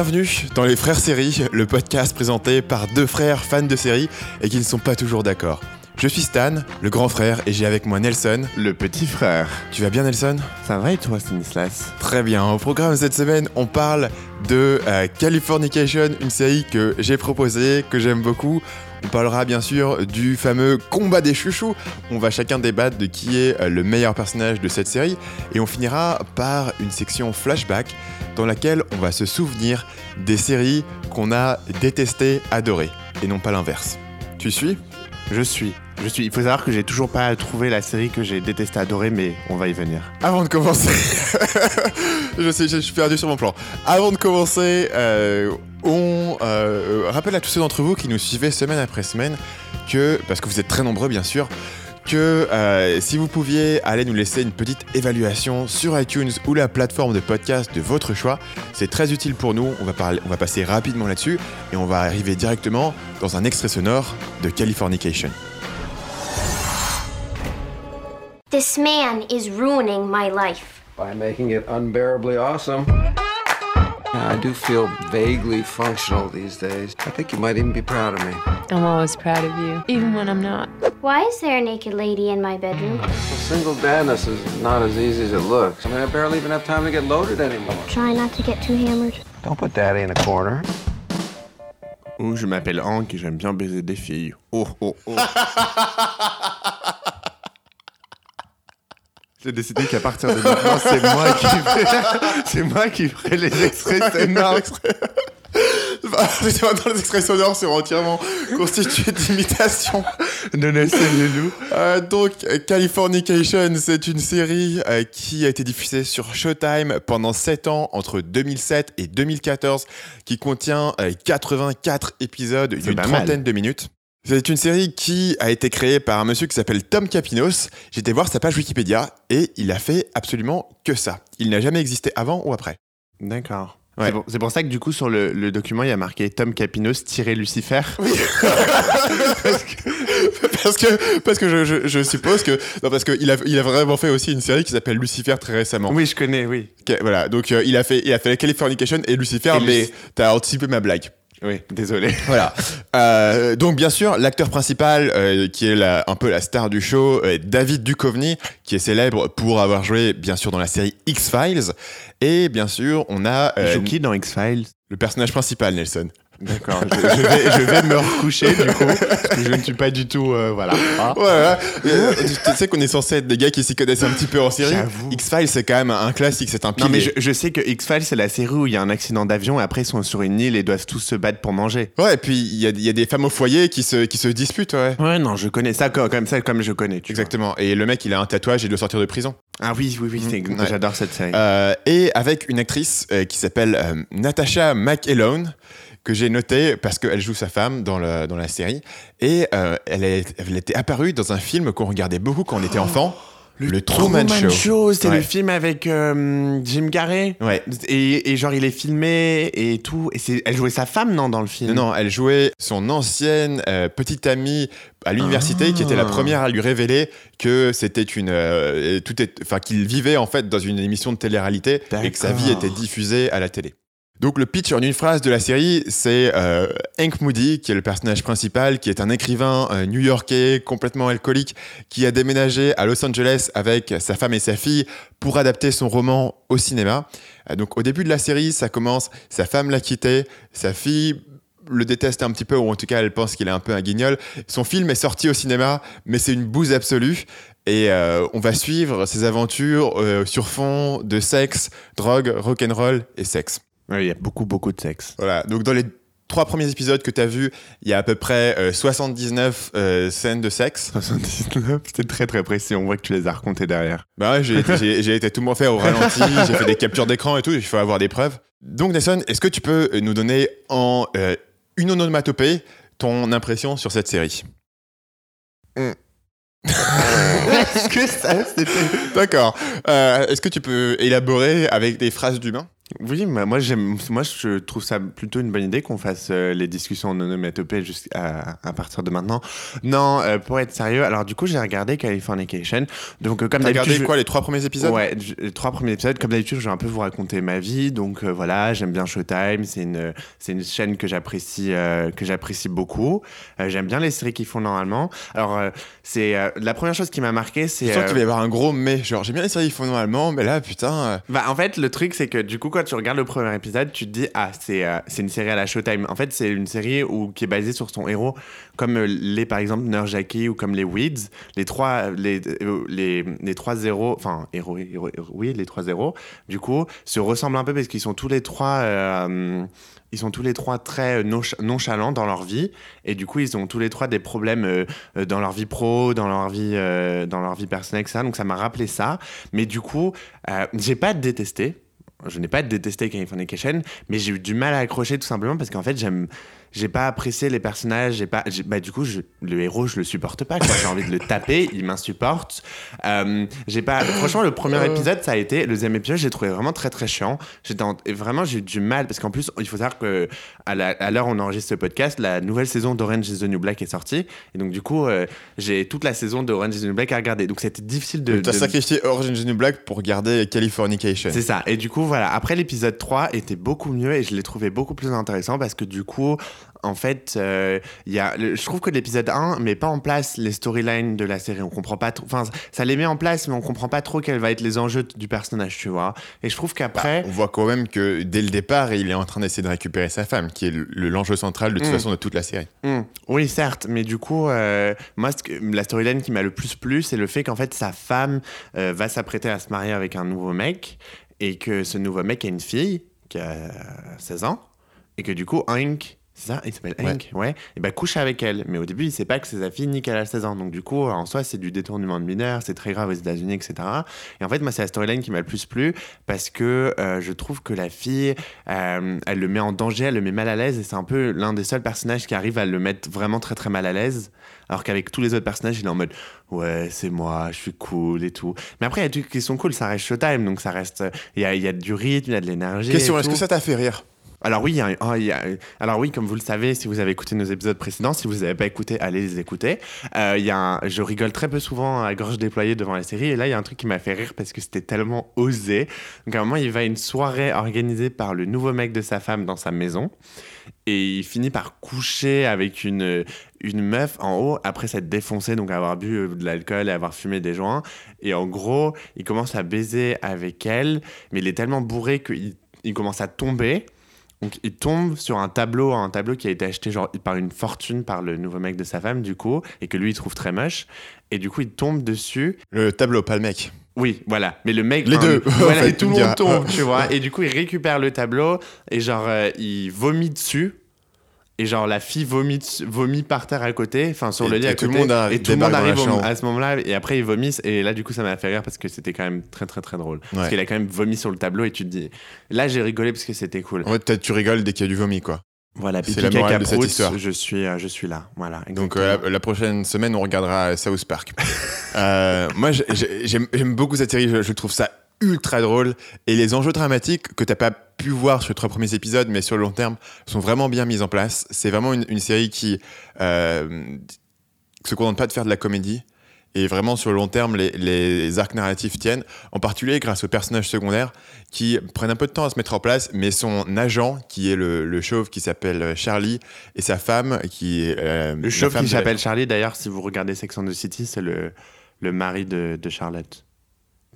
Bienvenue dans Les Frères Séries, le podcast présenté par deux frères fans de séries et qui ne sont pas toujours d'accord. Je suis Stan, le grand frère, et j'ai avec moi Nelson. Le petit frère. Tu vas bien Nelson? Ça va et toi Stanislas? Très bien. Au programme cette semaine, on parle de euh, Californication, une série que j'ai proposée, que j'aime beaucoup. On parlera bien sûr du fameux combat des chouchous. On va chacun débattre de qui est euh, le meilleur personnage de cette série. Et on finira par une section flashback dans laquelle on va se souvenir des séries qu'on a détestées, adorées. Et non pas l'inverse. Tu suis? Je suis. Je suis. Il faut savoir que j'ai toujours pas trouvé la série que j'ai détesté adorer, mais on va y venir. Avant de commencer, je sais, je suis perdu sur mon plan. Avant de commencer, euh, on euh, rappelle à tous ceux d'entre vous qui nous suivaient semaine après semaine que, parce que vous êtes très nombreux bien sûr, que euh, si vous pouviez aller nous laisser une petite évaluation sur iTunes ou la plateforme de podcast de votre choix, c'est très utile pour nous. On va, parler, on va passer rapidement là-dessus et on va arriver directement dans un extrait sonore de Californication. This man is ruining my life. by making it unbearably awesome. I do feel vaguely functional these days. I think you might even be proud of me. I'm always proud of you, even when I'm not. Why is there a naked lady in my bedroom? Well, single dadness is not as easy as it looks. I mean, I barely even have time to get loaded anymore. Try not to get too hammered. Don't put daddy in a corner. Ou je m'appelle Hank et j'aime bien baiser des filles. Oh oh oh. J'ai décidé qu'à partir de maintenant, c'est moi qui ferai, c'est moi qui ferai les extraits sonores. C'est maintenant les extraits sonores sont entièrement constitués d'imitations de Nelson Lelou. Euh, donc, euh, Californication, c'est une série euh, qui a été diffusée sur Showtime pendant 7 ans, entre 2007 et 2014, qui contient euh, 84 épisodes d'une mal. trentaine de minutes. C'est une série qui a été créée par un monsieur qui s'appelle Tom Capinos. J'étais voir sa page Wikipédia et il a fait absolument que ça. Il n'a jamais existé avant ou après. D'accord. Ouais. C'est pour, c'est pour ça que du coup sur le, le document il y a marqué Tom Capinos tiré Lucifer. parce que, parce que je, je- je suppose que. Non, parce qu'il a, il a vraiment fait aussi une série qui s'appelle Lucifer très récemment. Oui je connais oui. Voilà, donc euh, il, a fait, il a fait Californication et Lucifer, Et mais Luc- t'as anticipé ma blague. Oui désolé. Voilà. Euh, donc bien sûr, l'acteur principal, euh, qui est la- un peu la star du show, est David Duchovny, qui est célèbre pour avoir joué bien sûr dans la série X-Files. Et bien sûr, on a Il euh, joue qui dans X Files le personnage principal, Nelson. D'accord. Je, je vais, je vais me recoucher du coup parce que je ne suis pas du tout euh, voilà. Ah. Voilà. Euh, tu sais qu'on est censé être des gars qui s'y connaissent un petit peu en série. X-Files, c'est quand même un classique, c'est un pilier. Non mais je, je sais que X-Files c'est la série où il y a un accident d'avion et après ils sont sur une île et doivent tous se battre pour manger. Ouais, et puis il y a, il y a des femmes au foyer qui se, qui se disputent, ouais. Ouais non je connais ça comme, ça comme je connais. tu vois. Exactement. Et le mec, il a un tatouage et il doit sortir de prison. Ah oui oui oui Mm, ouais. j'adore cette série. Euh, et avec une actrice euh, qui s'appelle Natasha McElhone, que j'ai notée parce qu'elle joue sa femme dans, le, dans la série. Et euh, elle, est, elle était apparue dans un film qu'on regardait beaucoup quand on était enfant, le, Truman, Show. c'est Ouais. le film avec euh, Jim Carrey. Ouais. Et, et genre il est filmé et tout. Et c'est, elle jouait sa femme non dans le film? Non, non, elle jouait son ancienne euh, petite amie à l'université qui était la Ah. première à lui révéler que c'était une euh, tout est enfin qu'il vivait en fait dans une émission de télé-réalité et que sa vie était diffusée à la télé. Donc le pitch en une phrase de la série, c'est euh, Hank Moody, qui est le personnage principal, qui est un écrivain euh, new-yorkais complètement alcoolique, qui a déménagé à Los Angeles avec sa femme et sa fille pour adapter son roman au cinéma. Euh, donc au début de la série, ça commence, sa femme l'a quitté, sa fille le déteste un petit peu, ou en tout cas elle pense qu'il est un peu un guignol. Son film est sorti au cinéma, mais c'est une bouse absolue. Et euh, on va suivre ses aventures euh, sur fond de sexe, drogue, rock'n'roll et sexe. Ouais, il y a beaucoup beaucoup de sexe. Voilà, donc dans les trois premiers épisodes que tu as vus, il y a à peu près euh, 79 euh, scènes de sexe. 79, c'était très très précis. On voit que tu les as racontées derrière. Bah ouais, j'ai, j'ai, j'ai été tout mon faire au ralenti, j'ai fait des captures d'écran et tout, il faut avoir des preuves. Donc Nelson, est-ce que tu peux nous donner en euh, une onomatopée ton impression sur cette série? Est-ce que ça c'était D'accord. Euh, est-ce que tu peux élaborer avec des phrases d'humains Oui, mais moi, j'aime, moi je trouve ça plutôt une bonne idée qu'on fasse euh, les discussions en onomatopée jusqu'à à partir de maintenant. Non, euh, pour être sérieux, alors du coup j'ai regardé Californication. Donc euh, comme d'habitude, regardé je- quoi les trois premiers épisodes? Ouais, je- les trois premiers épisodes. Comme d'habitude, je vais un peu vous raconter ma vie. Donc euh, voilà, j'aime bien Showtime. C'est une, c'est une chaîne que j'apprécie, que j'apprécie beaucoup. J'aime bien les séries qu'ils font normalement. Alors c'est la première chose qui m'a marqué, c'est Je sens qu'il va y avoir un gros mais. Genre, j'ai bien les séries qui font normalement, mais là, putain. bah, en fait, le truc, c'est que du coup, quand tu regardes le premier épisode, tu te dis, ah, c'est euh, c'est une série à la Showtime. En fait, c'est une série où, qui est basée sur son héros, comme euh, les, par exemple, Nurjaki ou comme les Weeds. Les trois, euh, les, les trois héros, enfin, héros, héros- héros- oui, les trois héros, du coup, se ressemblent un peu parce qu'ils sont tous les trois. ils sont tous les trois très nonch- nonchalants dans leur vie et du coup ils ont tous les trois des problèmes dans leur vie pro, dans leur vie, dans leur vie personnelle, etc. Donc ça m'a rappelé ça. Mais du coup, j'ai pas détesté. Je n'ai pas détesté Californication, mais j'ai eu du mal à accrocher tout simplement parce qu'en fait, j'aime, j'ai pas apprécié les personnages. J'ai pas, bah du coup, je- le héros, je le supporte pas. J'ai envie de le taper, il m'insupporte. Euh, j'ai pas. Franchement, le premier épisode, ça a été. Le deuxième épisode, j'ai trouvé vraiment très très chiant. J'étais en- et vraiment, j'ai eu du mal parce qu'en plus, il faut savoir que à l'heure où on enregistre ce podcast, la nouvelle saison d'Orange is the New Black est sortie et donc du coup, euh, j'ai toute la saison d'Orange is the New Black à regarder. Donc c'était difficile de. T'as de- sacrifié Orange is the New Black pour garder Californication. c'est ça. Et du coup, voilà. Après, l'épisode 3 était beaucoup mieux et je l'ai trouvé beaucoup plus intéressant parce que du coup, en fait, euh, y a, le- je trouve que l'épisode 1 met pas en place les storylines de la série. On comprend pas trop. Enfin, ça les met en place, mais on comprend pas trop quels vont être les enjeux du personnage, tu vois. Et je trouve qu'après. On voit quand même que dès le départ, il est en train d'essayer de récupérer sa femme, qui est le- le- l'enjeu central de toute Mm. façon de toute la série. Hmm, Oui, certes, mais du coup, euh, moi, la storyline qui m'a le plus plu, c'est le fait qu'en fait, sa femme euh, va s'apprêter à se marier avec un nouveau mec et que ce nouveau mec a une fille qui a 16 ans et que du coup, Hank, c'est ça Il s'appelle. Hank, ouais, et ben couche avec elle. Mais au début, il sait pas que c'est sa fille ni qu'elle a 16 ans. Donc, du coup, en soi, c'est du détournement de mineurs, c'est très grave aux États-Unis, etc. Et en fait, moi, c'est la storyline qui m'a le plus plu parce que euh, je trouve que la fille, euh, elle le met en danger, elle le met mal à l'aise et c'est un peu l'un des seuls personnages qui arrive à le mettre vraiment très très mal à l'aise. Alors qu'avec tous les autres personnages, il est en mode ouais, c'est moi, je suis cool et tout. Mais après, il y a des trucs qui sont cool, ça reste Showtime, donc ça reste. Il y a, y a du rythme, il y a de l'énergie. Question, est-ce que ça t'a fait rire? Alors oui, il y a- oh, il y a- alors oui, comme vous le savez, si vous avez écouté nos épisodes précédents, si vous n'avez pas écouté, allez les écouter. Euh, y a je rigole très peu souvent à gorge déployée devant la série, et là il y a un truc qui m'a fait rire parce que c'était tellement osé. Donc à un moment, il va à une soirée organisée par le nouveau mec de sa femme dans sa maison, et il finit par coucher avec une une meuf en haut après s'être défoncé, donc avoir bu euh, de l'alcool et avoir fumé des joints. Et en gros, il commence à baiser avec elle, mais il est tellement bourré qu'il il commence à tomber. Donc il tombe sur un tableau, un tableau qui a été acheté genre par une fortune par le nouveau mec de sa femme du coup, et que lui il trouve très moche. Et du coup il tombe dessus. Le tableau, pas le mec. Oui, voilà. Mais le mec, Les deux, en voilà, fait, et tout le monde tombe, tu vois. Et du coup il récupère le tableau et genre euh, il vomit dessus. Et genre la fille vomit, vomit par terre à côté, enfin sur Et- le lit à tout le côté. monde a- et tout le monde arrive au- à ce moment-là. Et après ils vomissent. Et là du coup ça m'a fait rire parce que c'était quand même très très très drôle. Parce qu'il a quand même vomi sur le tableau et tu te dis. Là j'ai rigolé parce que c'était cool. En fait, tu rigoles dès qu'il y a du vomi, quoi. Voilà, C'est la morale de cette histoire. Je suis, euh, je suis là. Voilà. Donc euh, la, la prochaine semaine, on regardera South Park. Euh, moi, j'ai- j'ai- j'aime beaucoup cette série. Je, je trouve ça ultra drôle. Et les enjeux dramatiques que t'as pas pu voir sur les trois premiers épisodes, mais sur le long terme, sont vraiment bien mis en place. C'est vraiment une, une série qui euh, se contente pas de faire de la comédie. Et vraiment, sur le long terme, les, les arcs narratifs tiennent, en particulier grâce aux personnages secondaires qui prennent un peu de temps à se mettre en place, mais son agent, qui est le, le chauve qui s'appelle Charlie, et sa femme, qui est. euh, le chauve qui la- s'appelle Charlie, d'ailleurs, si vous regardez Sex and the City, c'est le, le mari de, de Charlotte,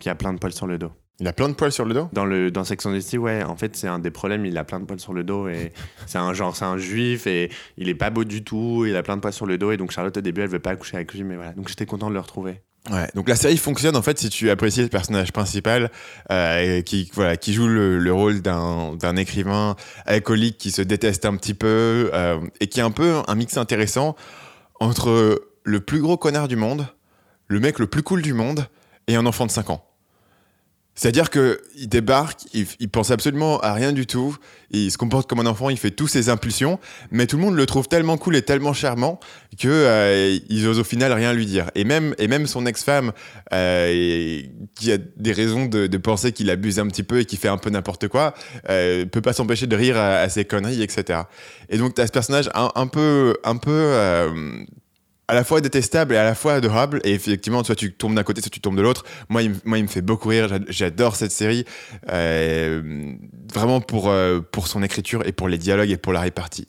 qui a plein de poils sur le dos. Il a plein de poils sur le dos? Dans, le, dans Sex and the City, ouais, en fait, c'est un des problèmes, il a plein de poils sur le dos, et c'est un genre, c'est un juif, et il est pas beau du tout, il a plein de poils sur le dos, et donc Charlotte, au début, elle veut pas accoucher avec lui, mais voilà. Donc j'étais content de le retrouver. Ouais, donc la série fonctionne en fait si tu apprécies le personnage principal euh, qui, voilà, qui joue le, le rôle d'un d'un écrivain alcoolique qui se déteste un petit peu euh, et qui est un peu un mix intéressant entre le plus gros connard du monde, le mec le plus cool du monde et un enfant de 5 ans. C'est-à-dire que il débarque, il, il pense absolument à rien du tout, il se comporte comme un enfant, il fait tous ses impulsions, mais tout le monde le trouve tellement cool et tellement charmant que euh, ils osent au final rien lui dire. Et même et même son ex-femme, euh, qui a des raisons de, de penser qu'il abuse un petit peu et qu'il fait un peu n'importe quoi, euh, peut pas s'empêcher de rire à, ses conneries, etc. Et donc t'as ce personnage un, un peu un peu euh, à la fois détestable et à la fois adorable. Et effectivement, soit tu tombes d'un côté, soit tu tombes de l'autre. Moi, il, moi, il me fait beaucoup rire. J'a- J'adore cette série. euh, vraiment pour, euh, pour son écriture et pour les dialogues et pour la répartie.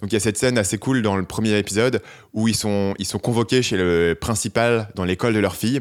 Donc il y a cette scène assez cool dans le premier épisode où ils sont, ils sont convoqués chez le principal dans l'école de leur fille.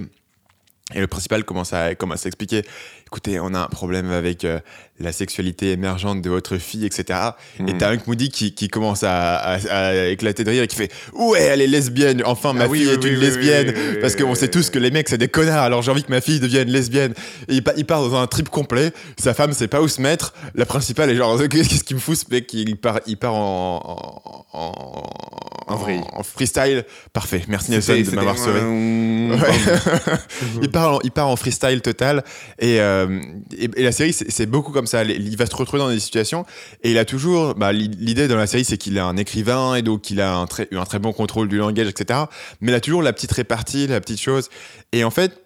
Et le principal commence à, commence à expliquer, écoutez, on a un problème avec euh, la sexualité émergente de votre fille, etc. Et t'as Hank Moody qui, qui commence à, à- à éclater de rire et qui fait, ouais, elle est lesbienne, enfin ma Ah fille oui, est oui, une oui, lesbienne, parce qu'on sait tous que les mecs c'est des connards, alors j'ai envie que ma fille devienne lesbienne. Et il, il part dans un trip complet, sa femme sait pas où se mettre, la principale est genre, qu'est-ce qui me fout ce mec? Il part, il part en, en, en, En vrille. en freestyle. Parfait, merci Nelson de m'avoir sauvé. Mm, Ouais. il, part en, il part en freestyle total et, euh, et, et la série c'est beaucoup comme ça il va se retrouver dans des situations et il a toujours bah, l'i- l'idée dans la série c'est qu'il est un écrivain et donc il a un très, un très bon contrôle du langage etc mais il a toujours la petite répartie la petite chose et en fait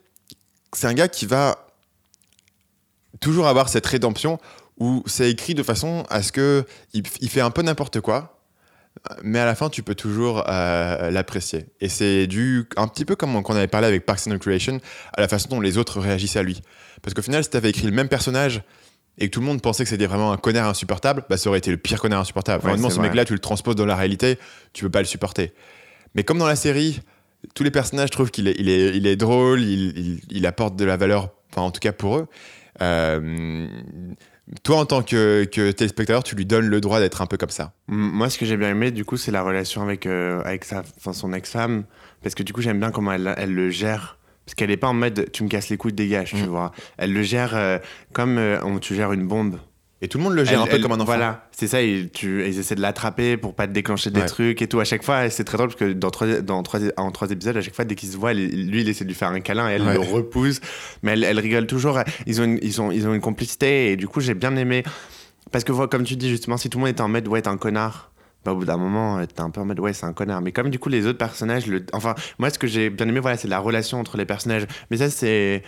c'est un gars qui va toujours avoir cette rédemption où c'est écrit de façon à ce que il, fait un peu n'importe quoi mais à la fin, tu peux toujours euh, l'apprécier. Et c'est dû un petit peu comme on avait parlé avec Parks and Recreation, à la façon dont les autres réagissent à lui. Parce qu'au final, si tu avais écrit le même personnage et que tout le monde pensait que c'était vraiment un connard insupportable, bah, ça aurait été le pire connard insupportable. Ouais, Vraiment, ce mec-là, tu le transposes dans la réalité, tu peux pas le supporter. Mais comme dans la série, tous les personnages trouvent qu'il est, il est, il est drôle, il, il- il apporte de la valeur, enfin en tout cas pour eux. Euh, toi, en tant que, que téléspectateur, tu lui donnes le droit d'être un peu comme ça. Moi, ce que j'ai bien aimé, du coup, c'est la relation avec, euh, avec sa, son ex-femme. Parce que du coup, j'aime bien comment elle, elle le gère. Parce qu'elle est pas en mode tu me casses les couilles, dégage, tu Mm. vois. Elle le gère euh, comme euh, on- tu gères une bombe. Et tout le monde le gère Elle- un peu elle- comme un enfant. Voilà, c'est ça, ils, tu, ils essaient de l'attraper pour pas te déclencher des Ouais. trucs et tout. À chaque fois, c'est très drôle parce que dans trois, dans trois, en trois épisodes, à chaque fois, dès qu'ils se voient, elle- lui, il essaie de lui faire un câlin et elle Ouais. le repousse. Mais elle, rigole toujours. Ils ont, une, ils, ont, ils ont une complicité et du coup, j'ai bien aimé. Parce que, voilà, comme tu dis, justement, si tout le monde était en mode, ouais, t'es un connard. Bah, au bout d'un moment, euh, t'es un peu en mode, ouais, c'est un connard. Mais comme du coup, les autres personnages, le... enfin, moi, ce que j'ai bien aimé, voilà, c'est la relation entre les personnages. Mais ça, c'est,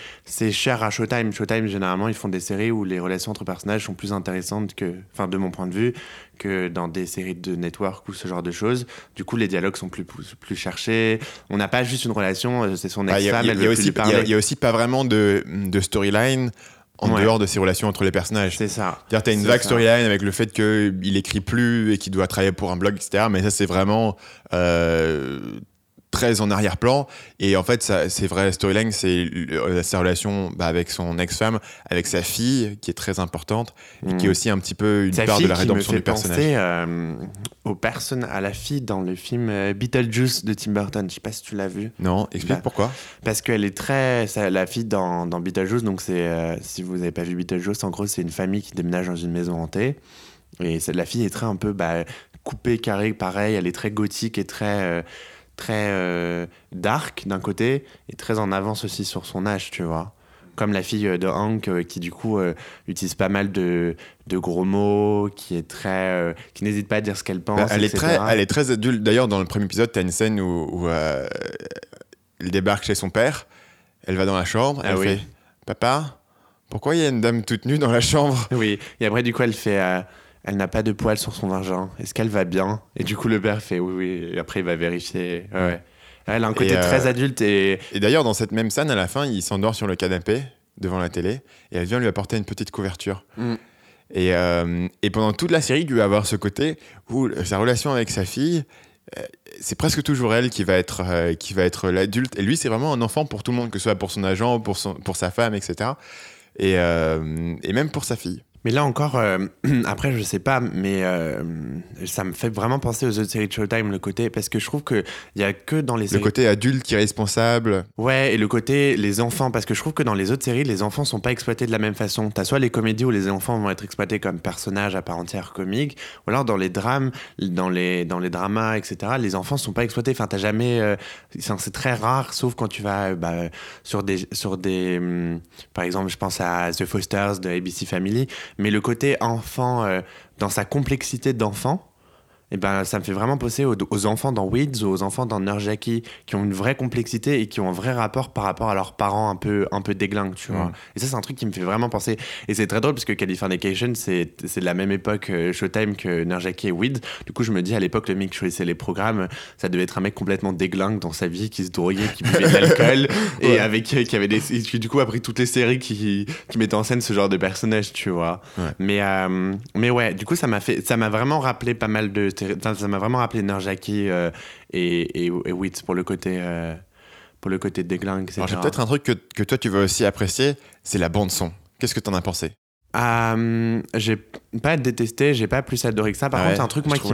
cher à Showtime. Showtime, généralement, ils font des séries où les relations entre personnages sont plus intéressantes que, enfin, de mon point de vue, que dans des séries de network ou ce genre de choses. Du coup, les dialogues sont plus, plus, cherchés. On n'a pas juste une relation, euh, c'est son Ah, a- ex-femme, il y a- elle veut aussi, il a aussi pas vraiment de, de storyline en Ouais. dehors de ces relations entre les personnages. C'est ça. C'est-à-dire, t'as une vague storyline avec le fait qu'il écrit plus et qu'il doit travailler pour un blog, etc. Mais ça, c'est vraiment euh, très en arrière-plan. Et en fait, ça, ces vraies storylines, c'est le- sa relation bah, avec son ex-femme, avec sa fille, qui est très importante, et qui est Mm. aussi un petit peu une Sa part de la qui rédemption me du fait personnage. penser euh, aux personnes, à la fille dans le film euh, Beetlejuice de Tim Burton. Je sais pas si tu l'as vu. Non, explique Bah, pourquoi. Parce qu'elle est très. ça- la fille dans, dans Beetlejuice, donc c'est. euh, si vous n'avez pas vu Beetlejuice, en gros, c'est une famille qui déménage dans une maison hantée. Et c'est- la fille est très un peu bah, coupée, carrée, pareil. Elle est très gothique et très. euh, très euh, dark d'un côté et très en avance aussi sur son âge, tu vois. Comme la fille euh, de Hank euh, qui du coup euh, utilise pas mal de, de gros mots, qui est très, qui n'hésite pas à dire ce qu'elle pense. Bah, elle, est etc. très, elle est très adulte. D'ailleurs, dans le premier épisode, tu as une scène où, où, elle débarque chez son père. Elle va dans la chambre. Ah elle oui. fait Papa, pourquoi il y a une dame toute nue dans la chambre? Oui, et après, du coup, elle fait. Elle n'a pas de poils sur son vagin. Est-ce qu'elle va bien? Et du coup, le père fait oui, oui. Et après, il va vérifier. Ouais, ouais. Elle a un côté euh, très adulte et. Et d'ailleurs, dans cette même scène, à la fin, il s'endort sur le canapé devant la télé et elle vient lui apporter une petite couverture. Mm. Et, euh, et pendant toute la série, il va avoir ce côté où sa relation avec sa fille, euh, c'est presque toujours elle qui va être, euh, qui va être l'adulte. Et lui, c'est vraiment un enfant pour tout le monde, que ce soit pour son agent, pour, son, pour sa femme, etc. Et, et même pour sa fille. Mais là encore, euh, après, je sais pas, mais euh, ça me fait vraiment penser aux autres séries de Showtime, le côté, parce que je trouve qu'il y a que dans les Le séries. côté adulte, irresponsable. Ouais, et le côté les enfants, parce que je trouve que dans les autres séries, les enfants sont pas exploités de la même façon. T'as soit les comédies où les enfants vont être exploités comme personnages à part entière comiques, ou alors dans les drames, dans les, dans les dramas, etc., les enfants sont pas exploités. Enfin, t'as jamais. euh, c'est très rare, sauf quand tu vas bah, sur des. Sur des hum, par exemple, je pense à The Fosters de ABC Family, mais le côté enfant, euh, dans sa complexité d'enfant, eh ben, ça me fait vraiment penser aux, aux enfants dans Weeds ou aux enfants dans Nurjaki qui ont une vraie complexité et qui ont un vrai rapport par rapport à leurs parents un peu, un peu déglingues, tu vois. Ouais. Et ça, c'est un truc qui me fait vraiment penser. Et c'est très drôle parce que Californication, c'est c'est de la même époque euh, Showtime que Nurjaki et Weeds. Du coup, je me dis à l'époque, le mec qui choisissait les programmes, ça devait être un mec complètement déglingue dans sa vie, qui se droguait, qui buvait de l'alcool et Ouais. avec qui avait des. et qui, du coup, a pris toutes les séries qui, qui mettaient en scène ce genre de personnages, tu vois. Ouais. Mais, euh, mais ouais, du coup, ça m'a fait, ça m'a vraiment rappelé pas mal de, ça m'a vraiment rappelé Nurjaki euh, et, et, et Wits pour le côté, euh, pour le côté déglingue, etc. Alors, j'ai peut-être un truc que, que toi, tu vas aussi apprécier, c'est la bande-son. Qu'est-ce que t'en as pensé? Euh, j'ai pas détesté, j'ai pas plus adoré que ça. Par Ouais, contre, un truc moi qui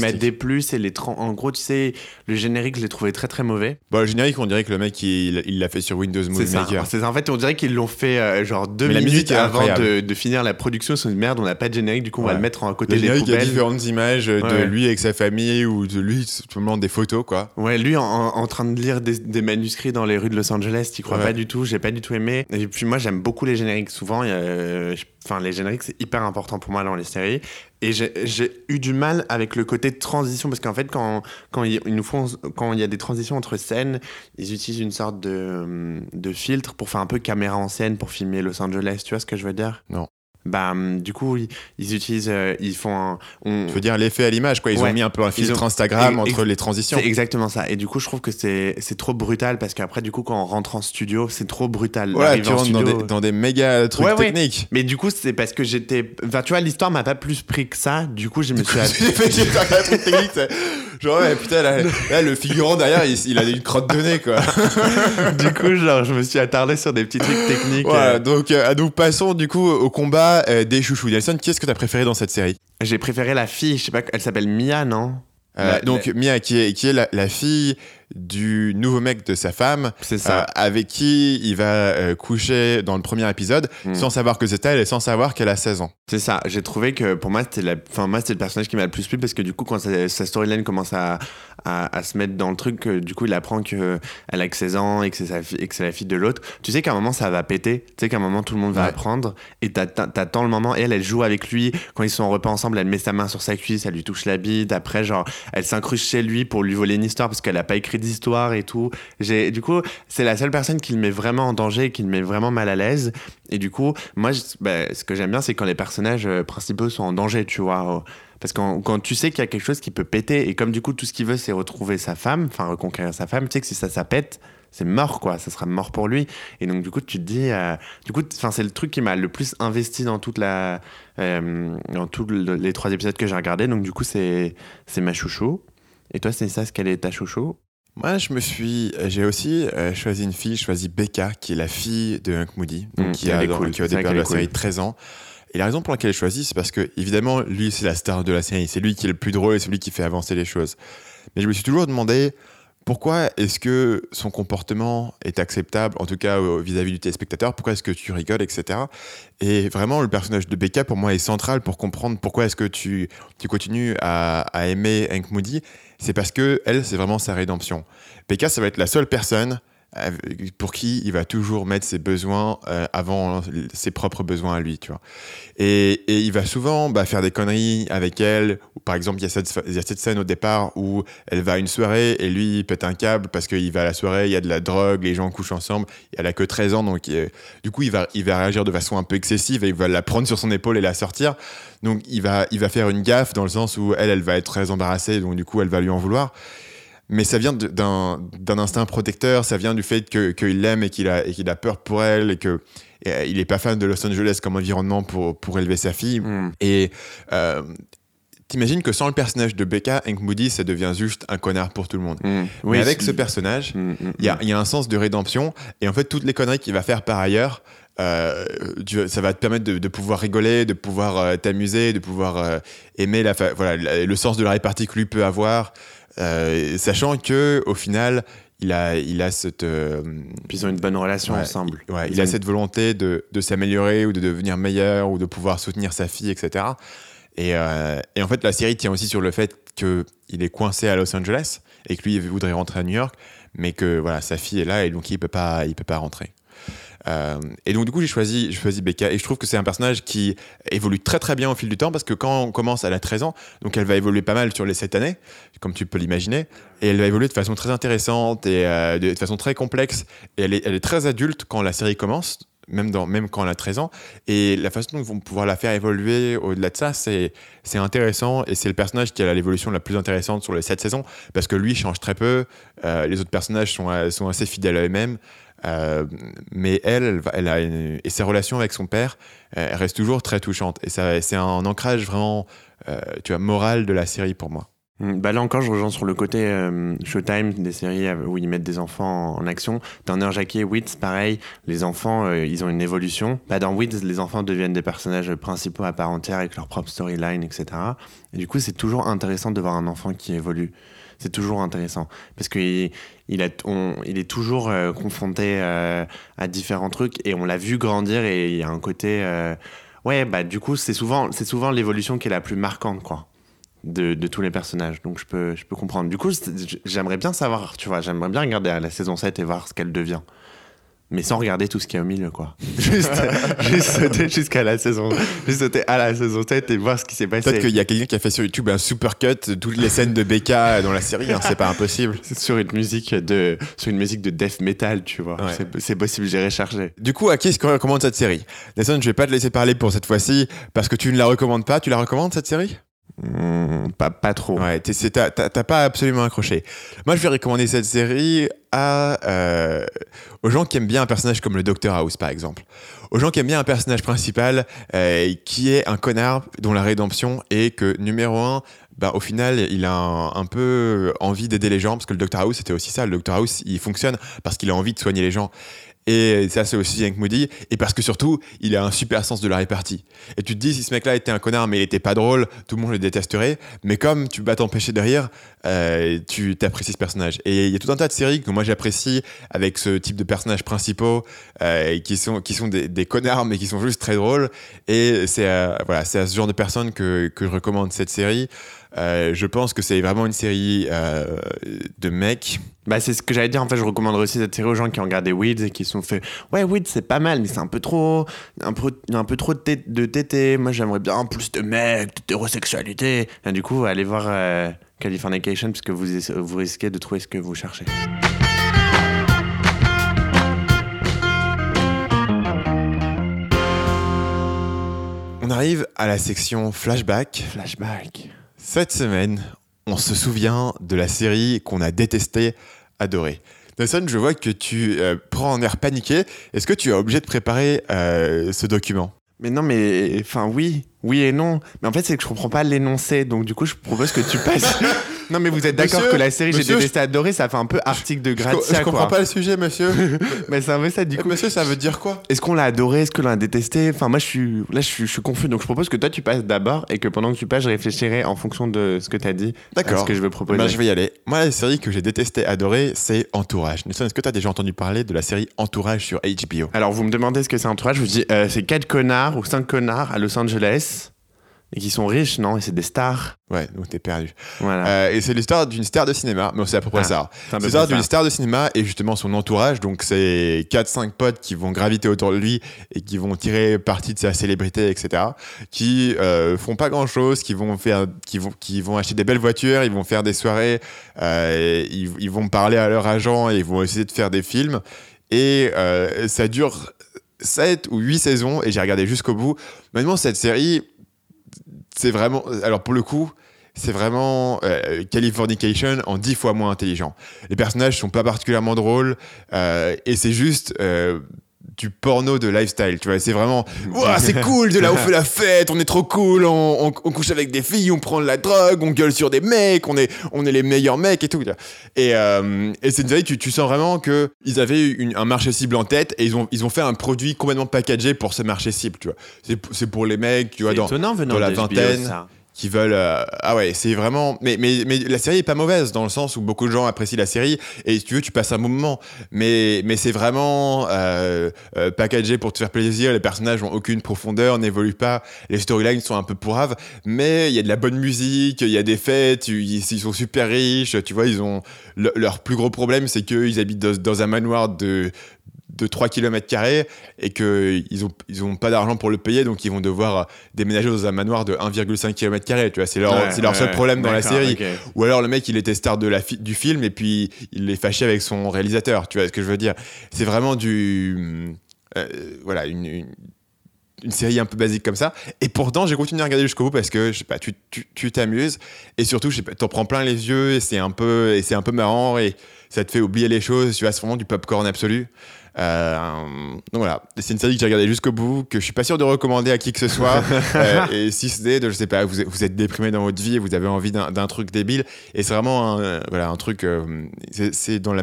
m'a déplu, c'est les en gros, tu sais, le générique, je l'ai trouvé très très mauvais. Bon, le générique, on dirait que le mec, il il l'a fait sur Windows Movie. Maker. C'est ça. En fait, on dirait qu'ils l'ont fait euh, genre deux Mais minutes avant de, de finir la production. C'est une merde, on n'a pas de générique, du coup, on va le mettre à côté Le des générique, il y a poubelles. différentes images de lui avec sa famille ou de lui, simplement des photos, quoi. Ouais, lui en, en- en train de lire des, des manuscrits dans les rues de Los Angeles, t'y crois pas du tout, j'ai pas du tout aimé. Et puis moi j'aime beaucoup les génériques, souvent, il y a, je- enfin les génériques c'est hyper important pour moi dans les séries. Et j'ai eu du mal avec le côté transition, parce qu'en fait quand, quand ils nous font, quand il y a des transitions entre scènes, ils utilisent une sorte de, de filtre pour faire un peu caméra en scène pour filmer Los Angeles, tu vois ce que je veux dire? Non. Bah hum, du coup ils, ils utilisent, euh, ils font un... on- Tu veux dire l'effet à l'image, quoi. Ils Ouais. ont mis un peu un filtre ont- Instagram entre les transitions. C'est exactement ça. Et du coup, je trouve que c'est c'est trop brutal parce qu'après, du coup, quand on rentre en studio, c'est trop brutal. D'arriver tu en rentres dans des, dans des méga trucs Ouais, ouais. techniques. Mais du coup, c'est parce que j'étais. Enfin, tu vois, l'histoire m'a pas plus pris que ça. Du coup, je me suis. J'ai fait un truc technique. Genre, ouais, putain, là, là, le figurant derrière, il, il a une crotte de nez, quoi. du coup, genre, je me suis attardé sur des petits trucs techniques. Voilà, euh. donc, euh, nous passons du coup au combat euh, des chouchous. Nelson, qui est-ce que t'as préféré dans cette série? J'ai préféré la fille, je sais pas, elle s'appelle Mia, non? Euh, La- Donc, Mia, qui est, qui est la, la fille du nouveau mec de sa femme, euh, avec qui il va euh, coucher dans le premier épisode, Mm. sans savoir que c'est elle et sans savoir qu'elle a 16 ans. C'est ça. J'ai trouvé que pour moi, c'était la... enfin, moi, c'était le personnage qui m'a le plus plu parce que du coup, quand sa, sa storyline commence à, à, à se mettre dans le truc, euh, du coup, il apprend que elle a que 16 ans et que c'est fi- et que c'est la fille de l'autre. Tu sais qu'à un moment, ça va péter. Tu sais qu'à un moment, tout le monde va Ouais. apprendre et t'attends t'attends le moment. Et elle, elle joue avec lui. Quand ils sont en repas ensemble, elle met sa main sur sa cuisse, elle lui touche la bite. Après, genre, elle s'incruste chez lui pour lui voler une histoire parce qu'elle a pas écrit d'histoire et tout. J'ai, du coup, c'est la seule personne qui le met vraiment en danger, qui le met vraiment mal à l'aise. Et du coup, moi, bah, ce que j'aime bien, c'est quand les personnages euh, principaux sont en danger, tu vois. Parce que quand, tu sais qu'il y a quelque chose qui peut péter, et comme du coup, tout ce qu'il veut, c'est retrouver sa femme, enfin, reconquérir sa femme, tu sais que si ça, ça pète, c'est mort, quoi. Ça sera mort pour lui. Et donc, du coup, tu te dis. euh, du coup, c'est le truc qui m'a le plus investi dans toute la. euh, dans tous le- les trois épisodes que j'ai regardés. Donc, du coup, c'est c'est ma chouchou. Et toi, c'est ça, ce qu'elle est ta chouchou? Moi, je me suis. J'ai aussi euh, choisi une fille, choisi Becca, qui est la fille de Hank Moody, donc Mm, qui, a, est dans- cool. qui a au départ de la cool. série 13 ans. Et la raison pour laquelle j'ai choisi, c'est parce que, évidemment, lui, c'est la star de la série. C'est lui qui est le plus drôle et c'est lui qui fait avancer les choses. Mais je me suis toujours demandé pourquoi est-ce que son comportement est acceptable, en tout cas euh, vis-à-vis du téléspectateur, pourquoi est-ce que tu rigoles, etc. Et vraiment, le personnage de Becca, pour moi, est central pour comprendre pourquoi est-ce que tu, continues à, aimer Hank Moody. C'est parce que elle, c'est vraiment sa rédemption. Becca, ça va être la seule personne pour qui il va toujours mettre ses besoins euh, avant ses propres besoins à lui, tu vois. Et, il va souvent bah, faire des conneries avec elle. Ou, par exemple, il y, a cette, scène au départ où elle va à une soirée et lui, il pète un câble parce qu'il va à la soirée, il y a de la drogue, les gens couchent ensemble. Elle a que 13 ans, donc il- du coup, il va, il va réagir de façon un peu excessive et il va la prendre sur son épaule et la sortir. Donc il va, il va faire une gaffe dans le sens où elle, elle va être très embarrassée, donc du coup, elle va lui en vouloir. Mais ça vient d'un instinct protecteur, ça vient du fait que- qu'il l'aime et qu'il a, qu'il a peur pour elle et que et, euh, il est pas fan de Los Angeles comme environnement pour, pour élever sa fille. Hmm. Et euh, t'imagines que sans le personnage de Becca, Hank Moody, ça devient juste un connard pour tout le monde. Hmm. Mais Oui, avec c'est- ce personnage, Hmm, il y a, y a un sens de rédemption. Et en fait, toutes les conneries qu'il va faire par ailleurs, euh, tu- ça va te permettre de, de pouvoir rigoler, de pouvoir euh, t'amuser, de pouvoir aimer la, voilà, la- le sens de la répartie que lui peut avoir, euh, sachant que au final, il a, il a cette, euh, Puis ils ont une bonne relation Ouais, ensemble. il- ouais, il a cette volonté de, de s'améliorer ou de devenir meilleur ou de pouvoir soutenir sa fille, etc. Et, euh, et en fait, la série tient aussi sur le fait qu'il est coincé à Los Angeles et que lui, il voudrait rentrer à New York, mais que voilà, sa fille est là et donc il peut pas, il peut pas rentrer. Euh, et donc du coup j'ai choisi, choisi Becca. Et je trouve que c'est un personnage qui évolue très très bien au fil du temps parce que quand on commence elle a 13 ans donc elle va évoluer pas mal sur les 7 années comme tu peux l'imaginer. Et elle va évoluer de façon très intéressante et euh, de, façon très complexe. Et elle est, très adulte quand la série commence même, quand elle a 13 ans. Et la façon dont ils vont pouvoir la faire évoluer au-delà de ça c'est intéressant. Et c'est le personnage qui a l'évolution la plus intéressante sur les 7 saisons parce que lui change très peu. Euh, les autres personnages sont assez fidèles à eux-mêmes euh, mais elle, elle, elle a et ses relations avec son père, euh, elles restent toujours très touchantes. Et c'est un ancrage vraiment, euh, tu vois, moral de la série pour moi. Mm, Bah là encore, je rejoins sur le côté Showtime des séries où ils mettent des enfants en action. Nurse Jackie Wits, pareil, les enfants, ils ont une évolution. Bah, dans Wits, les enfants deviennent des personnages principaux à part entière avec leur propre storyline, etc. Et du coup, c'est toujours intéressant de voir un enfant qui évolue. C'est toujours intéressant parce qu'il il on- il est toujours euh, confronté euh, à différents trucs et on l'a vu grandir et il y a un côté euh, ouais bah du coup c'est souvent c'est souvent l'évolution qui est la plus marquante quoi de, de tous les personnages. Donc je peux, je peux comprendre. Du coup, j'aimerais bien savoir, tu vois, j'aimerais bien regarder la saison 7 et voir ce qu'elle devient. Mais sans regarder tout ce qu'il y a au milieu, quoi. Juste, juste sauter jusqu'à la saison. Juste sauter à la saison 7 et voir ce qui s'est passé. Peut-être qu'il y a quelqu'un qui a fait sur YouTube un super cut de toutes les scènes de Becca dans la série, hein, c'est pas impossible. Sur une musique de, sur une musique de death metal, tu vois. Ouais. C'est- possible, j'ai recherché. Du coup, à qui est-ce qu'on recommande cette série? Nelson, je vais pas te laisser parler pour cette fois-ci parce que tu ne la recommandes pas. Tu la recommandes cette série? Hmm, pas, pas trop. Ouais, t'as pas absolument accroché. Moi, je vais recommander cette série à, euh, aux gens qui aiment bien un personnage comme le Dr House, par exemple. Aux gens qui aiment bien un personnage principal euh, qui est un connard dont la rédemption est que, numéro un, bah, au final, il a un, un peu envie d'aider les gens, parce que le Dr House, c'était aussi ça. Le Dr House, il fonctionne parce qu'il a envie de soigner les gens. Et ça, c'est aussi Hank Moody. Et parce que surtout, il a un super sens de la répartie. Et tu te dis, si ce mec-là était un connard, mais il était pas drôle, tout le monde le détesterait. Mais comme tu vas t'empêcher de rire, euh, tu t'apprécies ce personnage. Et il y a tout un tas de séries que moi j'apprécie avec ce type de personnages principaux euh, qui sont, qui sont des, connards, mais qui sont juste très drôles. Et c'est euh, voilà, à ce genre de personnes que, que je recommande cette série. Euh, je pense que c'est vraiment une série euh, de mecs. Bah, c'est ce que j'allais dire. En fait, je recommanderais aussi cette série aux gens qui ont regardé Weeds et qui se sont fait Ouais, Weeds, c'est pas mal, mais c'est un peu trop. Un peu, un peu trop de, té- de tété. Moi, j'aimerais bien plus de mecs, d'hétérosexualité. Du coup, allez voir euh, Californication, parce que vous, vous risquez de trouver ce que vous cherchez. On arrive à la section flashback. Flashback. Cette semaine, on se souvient de la série qu'on a détestée, adorée. Nelson, je vois que tu euh, prends un air paniqué. Est-ce que tu es obligé de préparer euh, ce document? Mais non, mais. Enfin, oui. Oui et non. Mais en fait, c'est que je comprends pas l'énoncé. Donc, du coup, je propose que tu passes. non, mais vous êtes d'accord que la série J'ai détesté adoré, ça fait un peu article de Je, Grazia, je comprends quoi. pas le sujet, monsieur. Mais c'est un peu ça, du Eh, coup. monsieur, ça veut dire quoi Est-ce qu'on l'a adoré? Est-ce qu'on l'a détesté? Enfin, moi, je suis là, je suis, je suis confus. Donc, je propose que toi, tu passes d'abord et que pendant que tu passes, je réfléchirai en fonction de ce que tu as dit. D'accord. Ce que je veux proposer. Ben, je vais y aller. Moi, la série que j'ai détestée, adorée, c'est Entourage. Nelson, est-ce que tu as déjà entendu parler de la série Entourage sur HBO Alors, vous me demandez ce que c'est entourage. Je vous dis, euh, c'est quatre connards ou cinq connards à Los Angeles et qui sont riches, non Et c'est des stars. Ouais, donc t'es perdu. Voilà. Euh, et c'est l'histoire d'une star de cinéma, mais c'est à peu près Ah, ça. c'est l'histoire d'une star de cinéma et justement son entourage, donc c'est 4-5 potes qui vont graviter autour de lui et qui vont tirer parti de sa célébrité, etc. Qui euh, font pas grand chose, qui vont faire, qui vont, qui vont acheter des belles voitures, ils vont faire des soirées, euh, ils, ils vont parler à leur agent et ils vont essayer de faire des films. Et euh, ça dure 7 ou 8 saisons et j'ai regardé jusqu'au bout. Maintenant, cette série, c'est vraiment. Alors, pour le coup, c'est vraiment euh, Californication en 10 fois moins intelligent. Les personnages sont pas particulièrement drôles euh, et c'est juste. euh, du porno de lifestyle, tu vois. C'est vraiment, Ouah, c'est cool, de là on fait la fête, on est trop cool, on, on- on couche avec des filles, on prend de la drogue, on gueule sur des mecs, on est, on est les meilleurs mecs et tout. tu vois. Et, euh, et c'est une série, tu, tu sens vraiment que ils avaient une- un marché cible en tête et ils ont, ils ont fait un produit complètement packagé pour ce marché cible, tu vois. C'est pour les mecs, tu vois, dans, étonnant venant dans la vingtaine ça. Qui veulent euh, ah ouais c'est vraiment mais, mais mais la série est pas mauvaise dans le sens où beaucoup de gens apprécient la série et si tu veux tu passes un bon moment. Mais mais c'est vraiment euh, euh, packagé pour te faire plaisir les personnages ont aucune profondeur n'évoluent pas les storylines sont un peu pourraves mais il y a de la bonne musique il y a des fêtes ils, sont super riches tu vois ils ont le- leur plus gros problème c'est qu'ils habitent dans un manoir de de 3 km et qu'ils ont, ils ont pas d'argent pour le payer, donc ils vont devoir euh, déménager dans un manoir de 1,5 km. Tu vois, c'est leur, Ouais, c'est leur seul problème dans la série. Ou alors le mec, il était star de la fi- du film et puis il est fâché avec son réalisateur. Tu vois ce que je veux dire C'est vraiment du. euh, voilà, une, une, une série un peu basique comme ça. Et pourtant, j'ai continué à regarder jusqu'au bout parce que, je sais pas, tu tu- tu t'amuses et surtout, je sais pas, t'en prends plein les yeux et c'est un peu, et c'est un peu marrant et ça te fait oublier les choses. Tu vois, c'est vraiment du popcorn absolu. Euh, donc voilà, c'est une série que j'ai regardée jusqu'au bout, que je suis pas sûr de recommander à qui que ce soit. Euh, et si ce n'est, de, je sais pas, vous êtes, vous êtes déprimé dans votre vie et vous avez envie d'un truc débile. Et c'est vraiment un, euh, voilà, un truc, c'est- dans la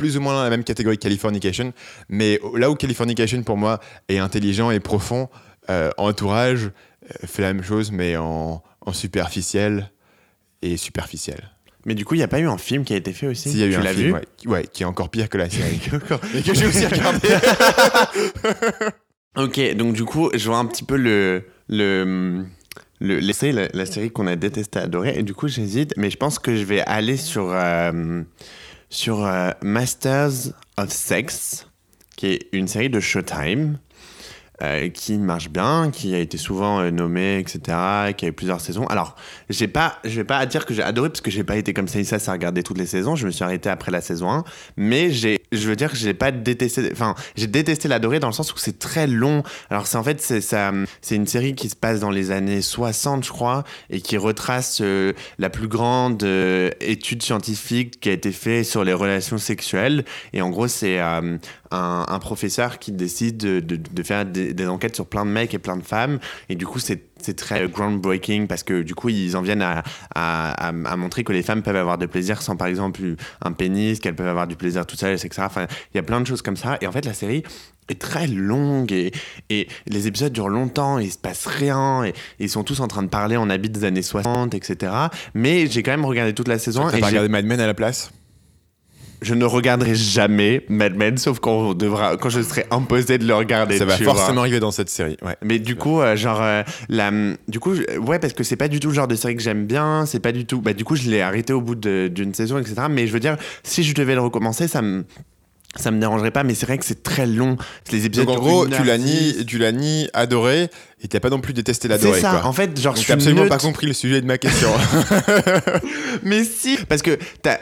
plus ou moins dans la même catégorie que Californication. Mais là où Californication pour moi est intelligent et profond, euh, Entourage euh, fait la même chose mais en, en superficiel et superficiel. Mais du coup, il n'y a pas eu un film qui a été fait aussi S'il y a eu Tu un l'as film, vu ouais, qui- ouais, qui est encore pire que la série. et que j'ai aussi regardé. Ok, donc du coup, je vois un petit peu le. le le, l'essai, la, la série qu'on a détesté adoré et du coup j'hésite mais je pense que je vais aller sur euh, sur euh, Masters of Sex qui est une série de Showtime euh, qui marche bien, qui a été souvent euh, nommé, etc., qui a eu plusieurs saisons. Alors, j'ai pas, je vais pas dire que j'ai adoré parce que j'ai pas été comme ça ça, à regarder toutes les saisons. Je me suis arrêté après la saison 1, mais j'ai, je veux dire que j'ai pas détesté, enfin, j'ai détesté l'adorer dans le sens où c'est très long. Alors, c'est en fait, c'est ça, c'est une série qui se passe dans les années 60, je crois, et qui retrace euh, la plus grande étude scientifique qui a été faite sur les relations sexuelles. Et en gros, c'est un, un professeur qui décide de, de- de faire des, des enquêtes sur plein de mecs et plein de femmes. Et du coup, c'est très groundbreaking parce que du coup, ils en viennent à, à, à- à montrer que les femmes peuvent avoir de plaisir sans, par exemple, un pénis, qu'elles peuvent avoir du plaisir toutes seules, etc. Enfin, il y a plein de choses comme ça. Et en fait, la série est très longue et, et les épisodes durent longtemps et il se passe rien et, et ils sont tous en train de parler en habit des années 60, etc. Mais j'ai quand même regardé toute la saison T'as et pas regardé Mad Men à la place? Je ne regarderai jamais Mad Men sauf quand, on devra, quand je serai imposé de le regarder. Ça va vois. forcément arriver dans cette série. Ouais. Mais du coup, euh, genre, euh, la, du coup, ouais, parce que c'est pas du tout le genre de série que j'aime bien, c'est pas du tout. Bah, du coup, je l'ai arrêté au bout d'une saison, etc. Mais je veux dire, si je devais le recommencer, ça me. Ça me dérangerait pas, mais c'est vrai que c'est très long. Les épisodes Donc en gros, tu l'as ni, tu l'as ni adoré et t'as pas non plus détesté l'adorer. C'est ça, quoi. en fait, genre, Donc je suis absolument neutre. pas compris le sujet de ma question. Mais si, parce que t'as.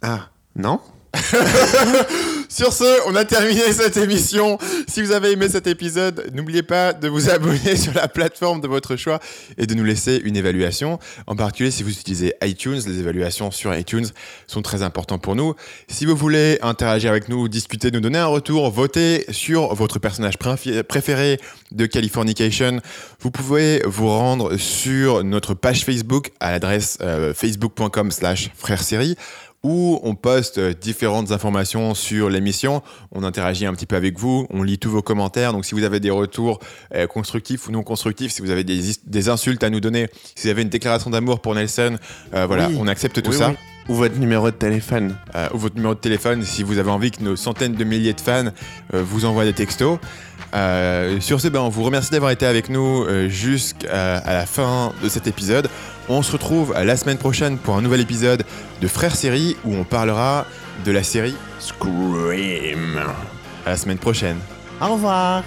Ah, non Sur ce, on a terminé cette émission. Si vous avez aimé cet épisode, n'oubliez pas de vous abonner sur la plateforme de votre choix et de nous laisser une évaluation. En particulier, si vous utilisez iTunes, les évaluations sur iTunes sont très importantes pour nous. Si vous voulez interagir avec nous, discuter, nous donner un retour, voter sur votre personnage préféré de Californication, vous pouvez vous rendre sur notre page Facebook à l'adresse euh, facebook.com slash frère série où on poste euh, différentes informations sur l'émission. On interagit un petit peu avec vous, on lit tous vos commentaires. Donc si vous avez des retours euh, constructifs ou non constructifs, si vous avez des, insultes à nous donner, si vous avez une déclaration d'amour pour Nelson, euh, voilà, Oui. on accepte tout Oui, ça. oui. Ou votre numéro de téléphone. Euh, ou votre numéro de téléphone si vous avez envie que nos centaines de milliers de fans vous envoient des textos. Sur ce, ben, on vous remercie d'avoir été avec nous jusqu'à la fin de cet épisode. On se retrouve la semaine prochaine pour un nouvel épisode de Frères Série où on parlera de la série Scream. à la semaine prochaine. Au revoir.